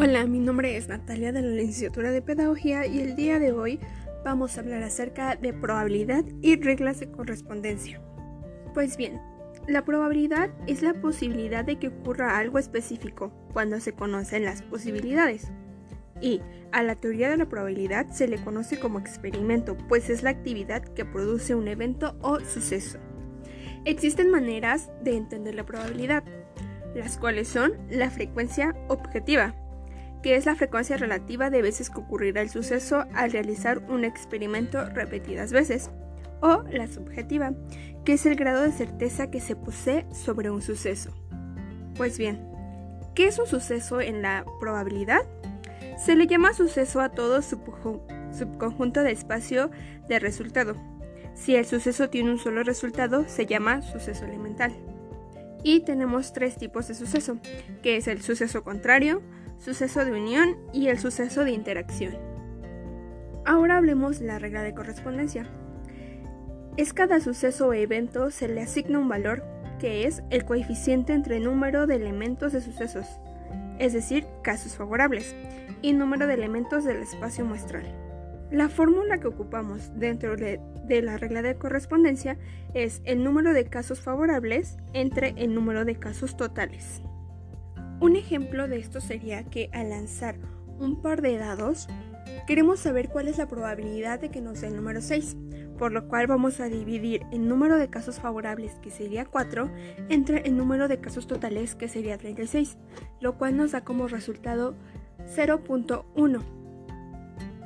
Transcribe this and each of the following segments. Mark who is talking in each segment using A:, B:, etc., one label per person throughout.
A: Hola, mi nombre es Natalia de la licenciatura de Pedagogía y el día de hoy vamos a hablar acerca de probabilidad y reglas de correspondencia. Pues bien, la probabilidad es la posibilidad de que ocurra algo específico cuando se conocen las posibilidades. Y a la teoría de la probabilidad se le conoce como experimento, pues es la actividad que produce un evento o suceso. Existen maneras de entender la probabilidad, las cuales son la frecuencia objetiva, que es la frecuencia relativa de veces que ocurrirá el suceso al realizar un experimento repetidas veces, o la subjetiva, que es el grado de certeza que se posee sobre un suceso. Pues bien, ¿qué es un suceso en la probabilidad? Se le llama suceso a todo subconjunto de espacio de resultado. Si el suceso tiene un solo resultado, se llama suceso elemental. Y tenemos tres tipos de suceso, que es el suceso contrario, suceso de unión y el suceso de interacción. Ahora hablemos de la regla de correspondencia. Es cada suceso o evento se le asigna un valor que es el coeficiente entre número de elementos de sucesos, es decir, casos favorables, y número de elementos del espacio muestral. La fórmula que ocupamos dentro de, de, la regla de correspondencia es el número de casos favorables entre el número de casos totales. Un ejemplo de esto sería que al lanzar un par de dados, queremos saber cuál es la probabilidad de que nos dé el número 6, por lo cual vamos a dividir el número de casos favorables, que sería 4, entre el número de casos totales, que sería 36, lo cual nos da como resultado 0.1.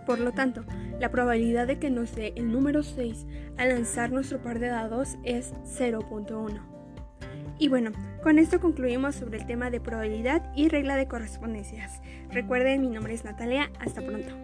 A: Por lo tanto, la probabilidad de que nos dé el número 6 al lanzar nuestro par de dados es 0.1. Y bueno, con esto concluimos sobre el tema de probabilidad y regla de correspondencias. Recuerden, mi nombre es Natalia, hasta pronto.